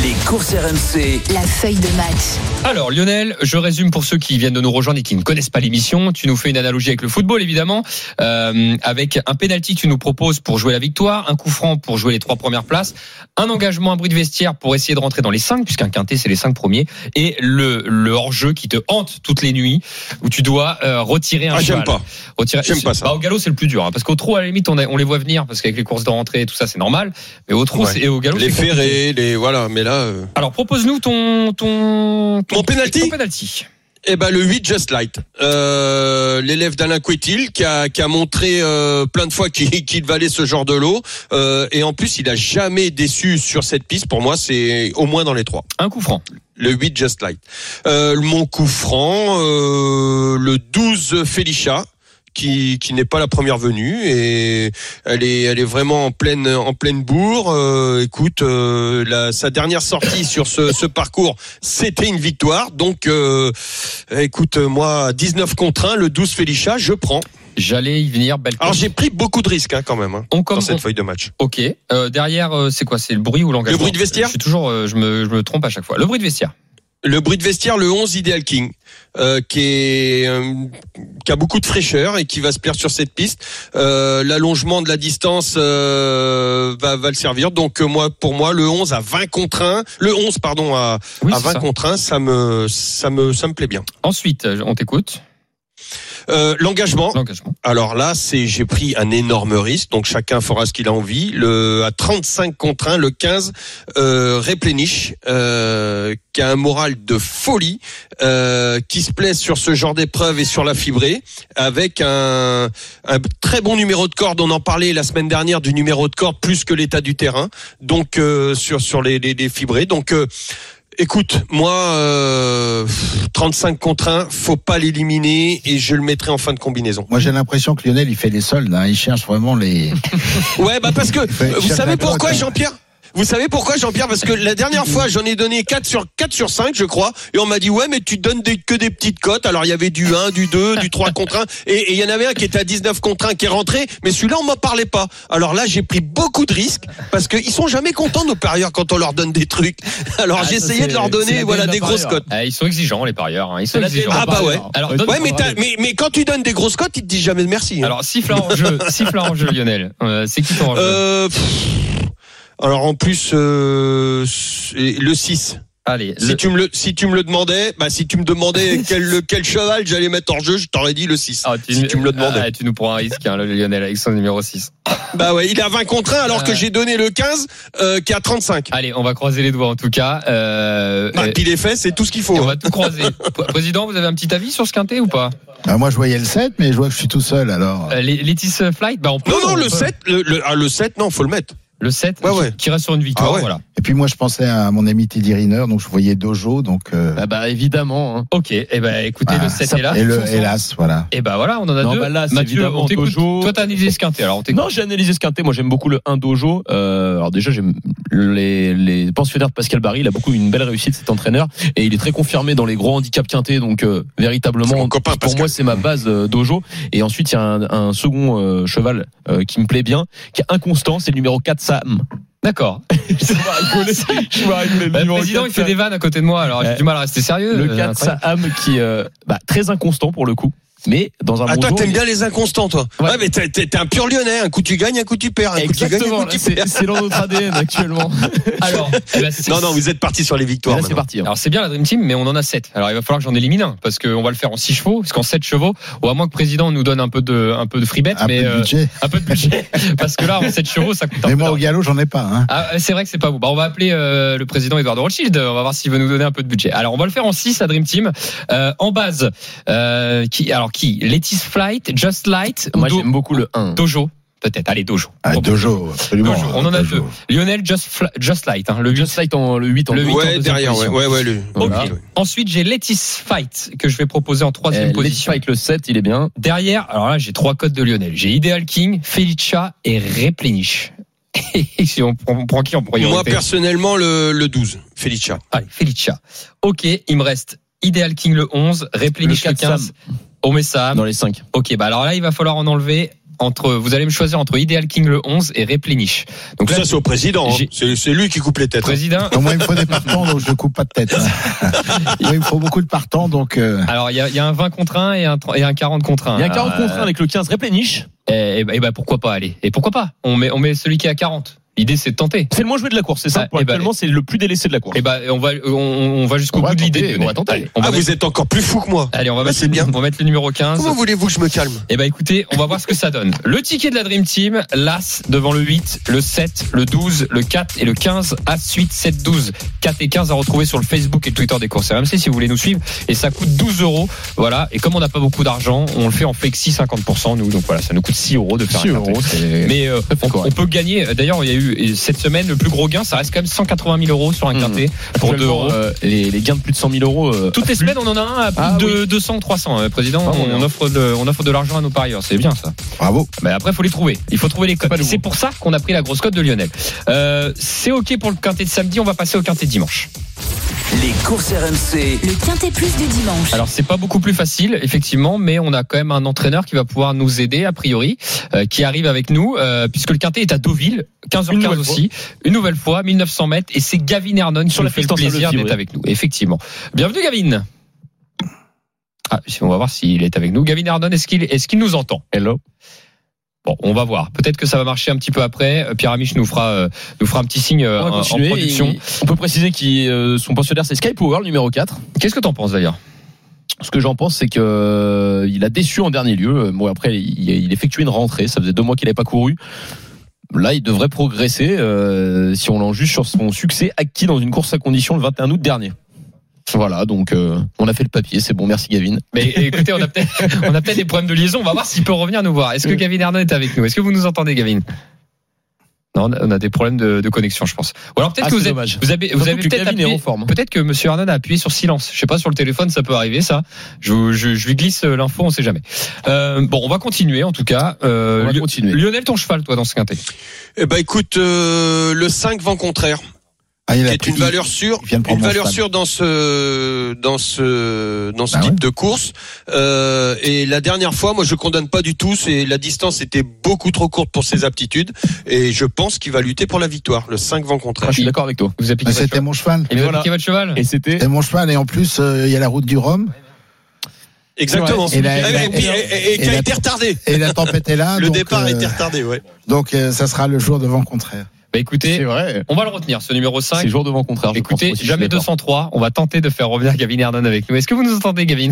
Les courses RMC. la feuille de match. Alors Lionel, je résume pour ceux qui viennent de nous rejoindre et qui ne connaissent pas l'émission. Tu nous fais une analogie avec le football évidemment, euh, avec un penalty que tu nous proposes pour jouer la victoire, un coup franc pour jouer les trois premières places, un engagement, un bruit de vestiaire pour essayer de rentrer dans les cinq, puisqu'un quintet c'est les cinq premiers, et le, le hors-jeu qui te hante toutes les nuits où tu dois euh, retirer un Ah, j'aime pas. Retirer... J'aime pas ça. Bah, au galop c'est le plus dur, hein, parce qu'au trou à la limite on, a- on les voit venir parce qu'avec les courses de rentrée tout ça c'est normal, mais au trou Ouais. c'est- et au galop Les ferrés, les voilà, mais là. euh, Alors propose-nous ton ton ton Mon penalty ton penalty. Eh ben le 8 Just Light, euh, l'élève d'Alain Couetil qui a, qui a montré euh, plein de fois qu'il valait ce genre de lot euh, et en plus il a jamais déçu sur cette piste. Pour moi c'est au moins dans les trois. Un coup franc. Le 8 Just Light. Euh, mon coup franc, euh, le 12 Felicia. Qui, qui n'est pas la première venue et elle est elle est vraiment en pleine en pleine bourre. Euh, écoute, euh, la, sa dernière sortie sur ce, ce parcours, c'était une victoire. Donc, euh, écoute, moi, à 19 contre 1, le 12 Felicia, je prends. J'allais y venir, belle Alors j'ai pris beaucoup de risques hein, quand même hein, On dans cette on- feuille de match. Ok. Derrière, c'est quoi? C'est le bruit ou l'engagement? Le bruit de vestiaire? Je suis toujours, je me, je me trompe à chaque fois. Le bruit de vestiaire. Le bruit de vestiaire, le 11 Ideal King, euh, qui est euh, qui a beaucoup de fraîcheur et qui va se plaire sur cette piste. Euh, L'allongement de la distance va, va le servir. Donc moi, pour moi, le 11 à 20 contre 1, le 11 pardon à, Oui, à c'est 20 ça. contre 1, ça me ça me ça me plaît bien. Ensuite, on t'écoute. Euh, L'engagement. L'engagement. Alors là, c'est j'ai pris un énorme risque, donc chacun fera ce qu'il a envie. Le à 35 contre 1, le 15 euh, euh, qui a un moral de folie, euh, qui se plaît sur ce genre d'épreuve et sur la fibrée, avec un, un très bon numéro de corde. On en parlait la semaine dernière du numéro de corde plus que l'état du terrain, donc euh, sur sur les les, les fibrés. Donc euh, Écoute, moi, euh, 35 contre 1, faut pas l'éliminer et je le mettrai en fin de combinaison. Moi, j'ai l'impression que Lionel, il fait les soldes. Hein. Il cherche vraiment les. Ouais, bah parce que vous savez pourquoi. Jean-Pierre? Vous savez pourquoi Jean-Pierre? Parce que la dernière fois j'en ai donné 4 sur 4 sur 5 je crois et on m'a dit ouais mais tu donnes des, que des petites cotes alors il y avait du 1, du 2, du 3 contre 1 et il y en avait un qui était à 19 contre 1 qui est rentré mais celui-là on m'en parlait pas. Alors là j'ai pris beaucoup de risques parce qu'ils sont jamais contents nos parieurs quand on leur donne des trucs. Alors Ah, j'essayais de leur donner voilà des grosses cotes. Ah, ils sont exigeants les parieurs. hein. Ils sont exigeants. Ah bah ouais. Alors, Ouais, donne- Ouais mais, t'as- mais mais quand tu donnes des grosses cotes ils te disent jamais merci. hein. alors siffle en jeu, siffle en jeu, Lionel. Euh, c'est qui ton jeu Euh, pff, alors en plus euh, le 6. Allez, Si le- tu me le si tu me le demandais, bah si tu me demandais quel quel cheval j'allais mettre en jeu, je t'aurais dit le 6. Ah, si tu me le demandais. Ah, tu nous prends un risque, hein, le Lionel, avec son numéro 6. Bah ouais, il est à 20 contre 1 alors que Ouais. j'ai donné le 15 euh, qui est à 35. Allez, on va croiser les doigts en tout cas. Euh, Bah, et- puis les faits, c'est tout ce qu'il et faut. on va tout croiser. Président, vous avez un petit avis sur ce quintet ou pas? Ah, moi, je voyais le 7, mais je vois que je suis tout seul. Alors, euh, les- Letis Flight, bah on peut. Non non, on le peut. 7 le, le, ah, le 7 non, faut le mettre. Le 7 Ouais, qui- ouais. qui reste sur une victoire, Ah ouais. voilà. et puis moi, je pensais à mon ami Teddy Riner, donc je voyais Dojo, donc. euh, Ah bah évidemment. hein. Ok, et eh ben écoutez, voilà. le 7 Ça- est là. Et le, hélas, voilà. Et ben voilà, on en a Non, deux. bah là, c'est Mathieu, évidemment on. Dojo. Toi, t'as analysé ce quintet, alors on. Non, j'ai analysé ce quintet. Moi, j'aime beaucoup le 1 Dojo. Euh, alors déjà, j'aime les, les pensionnaires de Pascal Barry. Il a beaucoup une belle réussite, cet entraîneur, et il est très confirmé dans les gros handicaps quintés. Donc, euh, véritablement, copain, pour Pascal. moi, c'est ma base euh, Dojo. Et ensuite, il y a un, un second euh, cheval euh, qui me plaît bien, qui est inconstant. C'est le numéro 4 Sam. D'accord. Je vais rigoler. Le Bah, président, 4, il fait des vannes à côté de moi, alors j'ai du mal à rester sérieux. Le Euh, 4 incroyable. Saham qui euh, bah, très inconstant pour le coup. Mais dans un Ah bon toi t'aimes bien les inconstants toi. Ouais, Ouais. mais t'es t'es- t'es un pur lyonnais, un coup tu gagnes, un coup tu perds, un coup tu gagnes, un Exactement, coup là, tu c'est perds. c'est dans notre ADN actuellement. Alors, eh ben, c'est- Non non, vous êtes parti sur les victoires là, c'est parti. hein. Alors c'est bien la Dream Team, mais on en a 7. Alors il va falloir que j'en élimine un, parce qu'on va le faire en 6 chevaux, parce qu'en 7 chevaux, ou à moins que le président nous donne un peu de, un peu de free bet, Un mais peu de euh, budget. un peu de budget, parce que là en 7 chevaux ça coûte un Mais peu moi, au galop, j'en ai pas. Hein. Ah, c'est vrai que c'est pas vous. Bah, on va appeler euh, le président Eduardo Rothschild. On va voir s'il veut nous donner un peu de budget. Alors, on va le faire en 6 à Dream Team. Euh, en base, euh, qui, alors qui Letis Flight, Just Light Moi, j'aime beaucoup le 1. Dojo Peut-être. Allez, Dojo. Ah, Dojo, absolument. Dojo, on en a Dojo. deux. Lionel Just, Just Light. Hein, le 8. Just Light en le 8 en Le huit en Ouais, deuxième derrière, ouais, position. ouais, ouais, le. Ok. Voilà. Ensuite, j'ai Letis Fight que je vais proposer en troisième Eh, position. Fight le 7, il est bien. Derrière, alors là, j'ai trois codes de Lionel. J'ai Ideal King, Felicia et Replenish. Et si on prend, on prend qui en priorité Moi, personnellement, le, le 12, Felicia. Allez, Felicia. Ok, il me reste Ideal King le 11, Replenish Le le 15, Omessa. Dans les 5. Ok, bah alors là, il va falloir en enlever entre, vous allez me choisir entre Ideal King le 11 et Replenish. Donc là, Ça, c'est au président. hein. C'est lui qui coupe les têtes. hein. président. Donc, moi, il me faut des partants, donc je ne coupe pas de tête. Moi, il me faut beaucoup de partants, donc. euh, Alors, il y a, y a un 20 contre 1 et un, 30 et un 40 contre 1. Il y a un 40 Alors, contre 1 avec le 15 Replenish. Et, et, bah, et bah, pourquoi pas, allez. Et pourquoi pas? On met, on met celui qui est à 40. L'idée, c'est de tenter. C'est le moins joué de la course, c'est ça. Ah, eh ben, c'est le plus délaissé de la course. Et bah, on va, on, on va jusqu'au bout de l'idée. on va tenter. Allez, on va Ah, mettre- vous êtes encore plus fou que moi. Allez, on va Ah, mettre, bien. on va mettre le numéro 15. Comment voulez-vous que je me calme? Eh ben écoutez, on va voir ce que ça donne. Le ticket de la Dream Team, l'As devant le 8, le 7, le 12, le 4 et le 15. As 8, 7, 12. 4 et 15 à retrouver sur le Facebook et le Twitter des courses RMC si vous voulez nous suivre. Et ça coûte 12 euros. Voilà. Et comme on n'a pas beaucoup d'argent, on le fait en flexi 50% nous. Donc voilà, ça nous coûte 6 euros de faire 6 un euros. Mais euh, on peut gagner. D'ailleurs, il y a eu et cette semaine le plus gros gain, ça reste quand même 180 000 euros sur un Mhm. quintet pour 2 euros. Euh, les, les gains de plus de 100 000 euros. euh, Toutes les semaines, on en a un à plus Ah, de 200 ou 300. Euh, Président, Ah, on offre de, on offre de l'argent à nos parieurs. C'est bien ça. Bravo. Mais après, il faut les trouver. Il faut trouver les codes. C'est pour ça qu'on a pris la grosse cote de Lionel. C'est OK pour le quintet de samedi. On va passer au quintet de dimanche. Les courses RMC. Le Quintet Plus du dimanche. Alors, c'est pas beaucoup plus facile, effectivement, mais on a quand même un entraîneur qui va pouvoir nous aider, a priori, euh, qui arrive avec nous, euh, puisque le quintet est à Deauville, 15h15 Une aussi, une nouvelle fois, 1900 mètres, et c'est Gavin Hernon qui Sur nous fait le plaisir d'être ouais. avec nous. Effectivement. Bienvenue, Gavin. Ah, si, on va voir s'il est avec nous. Gavin Hernon, est-ce qu'il est-ce qu'il nous entend? Hello. Bon, on va voir. Peut-être que ça va marcher un petit peu après. Euh, Pierre Amiche nous fera euh, nous fera un petit signe euh, en, production. Et On peut préciser que son pensionnaire, c'est Sky Power, le numéro 4. Qu'est-ce que t'en penses d'ailleurs Ce que j'en pense, c'est que il a déçu en dernier lieu. Bon, après, il, il effectué une rentrée. Ça faisait deux mois qu'il n'avait pas couru. Là, il devrait progresser euh, si on l'en juge sur son succès acquis dans une course à condition le 21 août dernier. Voilà, donc euh, on a fait le papier, c'est bon, merci Gavin. Mais écoutez, on a peut-être on a peut-être des problèmes de liaison. On va voir s'il peut revenir nous voir. Est-ce que Gavin Hernon est avec nous? Est-ce que vous nous entendez, Gavin? Non, on a- des problèmes de, de connexion, je pense. Ou alors peut-être Ah, que vous avez, dommage. vous avez, vous avez peut-être. Peut-être que Monsieur Hernon a appuyé sur silence. Je sais pas sur le téléphone, ça peut arriver ça. Je, je, je lui glisse euh, l'info, on sait jamais. Euh, bon, on va continuer en tout cas. Euh, On va continuer. Lionel, ton cheval, toi, dans ce quintet? Eh ben, écoute, euh, le 5 vent contraire, Ah, il qui a est une valeur sûre, une valeur sûre dans ce, dans ce, dans ce Bah type ouais. de course. Euh, et la dernière fois, moi, je condamne pas du tout. C'est la distance était beaucoup trop courte pour ses aptitudes, et je pense qu'il va lutter pour la victoire. Le 5 vent Ah, contraire. je suis d'accord avec toi. Vous appliquez Ah, votre C'était cheval. mon cheval. Et voilà. votre cheval Et c'était mon cheval. Et en plus, euh, il y a la route du Rhum. Exactement. Et la- Ah, la- et, puis- et- et et qui a été retardé. Et la tempête est là. Le donc, départ a euh, été retardé, ouais. Donc, euh, ça sera le jour de vent contraire. Bah écoutez, vrai. on va le retenir, ce numéro 5. C'est jour devant contraire. je Écoutez, pense. Moi jamais d'accord. 203. On va tenter de faire revenir Gavin Hernon avec nous. Est-ce que vous nous entendez, Gavin?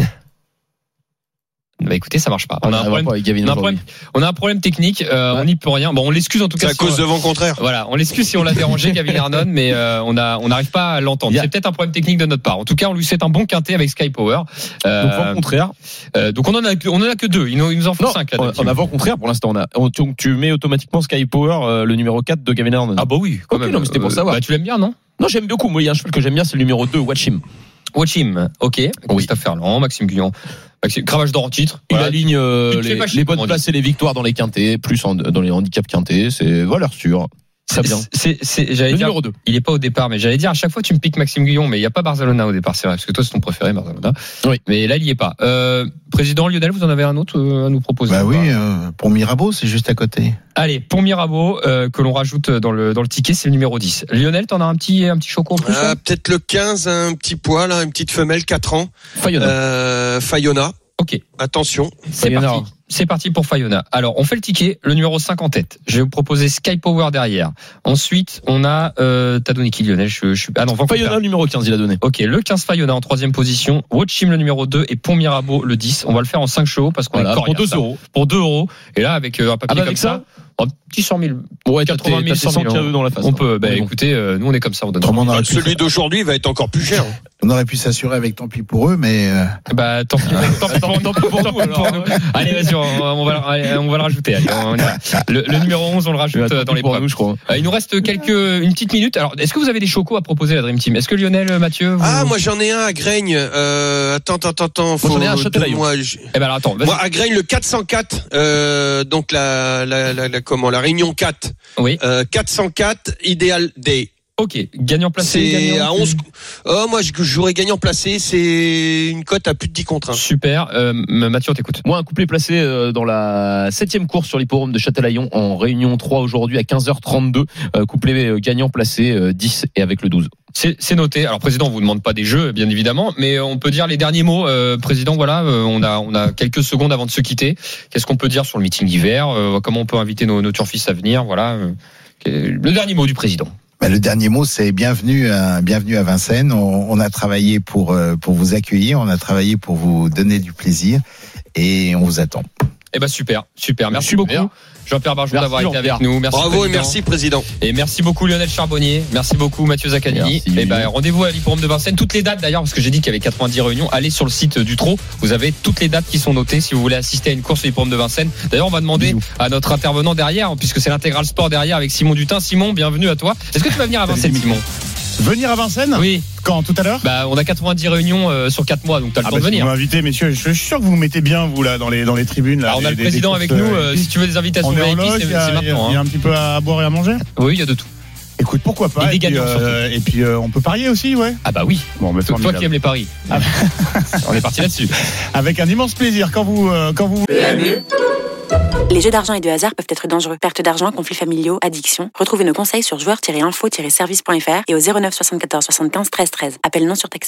Bah écoutez, ça marche pas. On a un problème. pas avec Gavin On a un aujourd'hui. problème, on a un problème technique. euh, Ouais. On n'y peut rien. Bon, on l'excuse en tout C'est cas. à si cause on- de vent contraire. Voilà, on l'excuse si on l'a dérangé, Gavin Hernon, mais euh, on a, on n'arrive pas à l'entendre. A- C'est peut-être un problème technique de notre part. En tout cas, on lui souhaite un bon quintet avec Sky Power. Euh, Donc, vent contraire. euh, donc on en a, que- on en a que deux. Il nous, il nous en faut Non, cinq là. en Team. avant contraire pour l'instant. On a, on- tu, tu mets automatiquement Sky Power, euh, le numéro 4 de Gavin Hernon. Ah bah oui. Quand Ok, même. non, mais c'était pour Euh, savoir. Bah, tu l'aimes bien, non? Non, j'aime beaucoup. Moi, il y a un cheval que j'aime bien, c'est le numéro 2, Watch Him. Watch him. Ok. Christophe Ferland, Maxime Guyon. Maxime, Cravage d'or en titre. Il Voilà. aligne euh, les, les bonnes places et les victoires dans les quintés, plus en- dans les handicaps quintés. C'est valeur sûre. Très bien. C'est, c'est, j'allais Le dire, numéro 2. il est pas au départ, mais j'allais dire à chaque fois tu me piques Maxime Guillon, mais il y a pas Barcelona au départ, c'est vrai, parce que toi c'est ton préféré Barcelona. Oui. Mais là il y est pas. Euh, président Lionel, vous en avez un autre euh, à nous proposer Bah ou oui, euh, pour Mirabeau, c'est juste à côté. Allez, pour Mirabeau euh, que l'on rajoute dans le dans le ticket, c'est le numéro 10. Lionel, t'en as un petit un petit choco en plus Ah, Peut-être le 15, un petit poil, hein, une petite femelle, 4 ans. Fayonna. Euh, Fayona. OK, Attention. c'est parti. C'est parti pour Fayona. Alors, on fait le ticket, le numéro 5 en tête. Je vais vous proposer Sky Power derrière. Ensuite, on a euh, t'as donné qui Lionel? Je, Ah non, Vancouver. Fayonna, le numéro 15, il a donné. Ok, le 15 Fayona en troisième position, Watchim le numéro 2 et Pont Mirabeau le 10. On va le faire en 5 chevaux parce qu'on Voilà, est pour coriace, 2 ça. euros. Pour 2 euros. Et là, avec euh, un papier Ah bah, comme avec ça, un petit 100 000. Ouais, 80 000, 100 000 KE dans la face. On hein. peut, bah, écoutez, euh, nous on est comme ça, on donne. On aurait, Celui d'aujourd'hui va être encore plus cher. on aurait pu s'assurer avec tant pis pour eux, mais euh, Bah, tant pis, tant pis pour nous. pour nous, alors. Nous. Allez, vas-y, on, on va, on va le rajouter. Allez, on le, le numéro 11, on le rajoute euh, dans les nous, je crois. Euh, Il nous reste quelques, une petite minute. Alors, est-ce que vous avez des chocos à proposer, la Dream Team? Est-ce que Lionel, Mathieu vous... Ah, moi j'en ai un à Graigne. Euh, attends, attends, attends. Faut j'en ai un à moi, je- Eh ben, alors, attends, moi, à Graigne, le 404, euh, donc la, la, la, la- comment, la Réunion 4, Oui. euh, 404, Ideal Day. Ok. Gagnant placé. C'est gagnant. à 11. Oh, moi, je jouerais gagnant placé. C'est une cote à plus de 10 contre 1. Super. Euh, Mathieu, on t'écoute. Moi, un couplet placé euh, dans la septième course sur l'hipporome de Châtelaillon en réunion 3 aujourd'hui à 15h32. Euh, couplet euh, gagnant placé euh, 10 et avec le 12. C'est noté. Alors, président, on vous demande pas des jeux, bien évidemment, mais on peut dire les derniers mots. Euh, président, voilà, euh, on a on a quelques secondes avant de se quitter. Qu'est-ce qu'on peut dire sur le meeting d'hiver Euh, Comment on peut inviter nos, nos turfistes à venir Voilà. euh, le dernier mot du président. Bah, le dernier mot, c'est bienvenue, à, bienvenue à Vincennes. On, on a travaillé pour euh, pour vous accueillir, on a travaillé pour vous donner du plaisir, et on vous attend. Eh ben super, super. Merci Super. beaucoup. Jean-Pierre Barjou Merci, d'avoir été avec nous. Merci Bravo et merci, président. Et merci beaucoup Lionel Charbonnier. Merci beaucoup Mathieu Zaccanini. Merci. Et ben rendez-vous à l'Hipporome de Vincennes. Toutes les dates d'ailleurs, parce que j'ai dit qu'il y avait 90 réunions. Allez sur le site du Trot. Vous avez toutes les dates qui sont notées si vous voulez assister à une course à l'Hipporome de Vincennes. D'ailleurs, on va demander Bisous. à notre intervenant derrière, puisque c'est l'intégral sport derrière avec Simon Dutin. Simon, bienvenue à toi. Est-ce que tu vas venir à Vincennes, Simon? Venir à Vincennes Oui. Quand Tout à l'heure Bah, on a 90 réunions euh, sur 4 mois, donc t'as le Ah temps bah, de si venir. vous m'invitez, messieurs, je suis sûr que vous vous mettez bien, vous, là, dans les, dans les tribunes. Là, Alors, on a le président avec nous. euh, euh, si tu veux des invitations VIP, c'est maintenant. il y a hein. un petit peu à boire et à manger Oui, il y a de tout. Écoute, pourquoi pas Et puis, euh, et puis euh, on peut parier aussi, ouais. Ah bah oui. Bon, mais Toi qui aimes les paris. on est parti là-dessus. Avec un immense plaisir quand vous, euh, quand vous Les jeux d'argent et de hasard peuvent être dangereux. Perte d'argent, conflits familiaux, addiction. Retrouvez nos conseils sur joueurs-info-service.fr et au 09 74 75 13 13. Appel non surtaxé.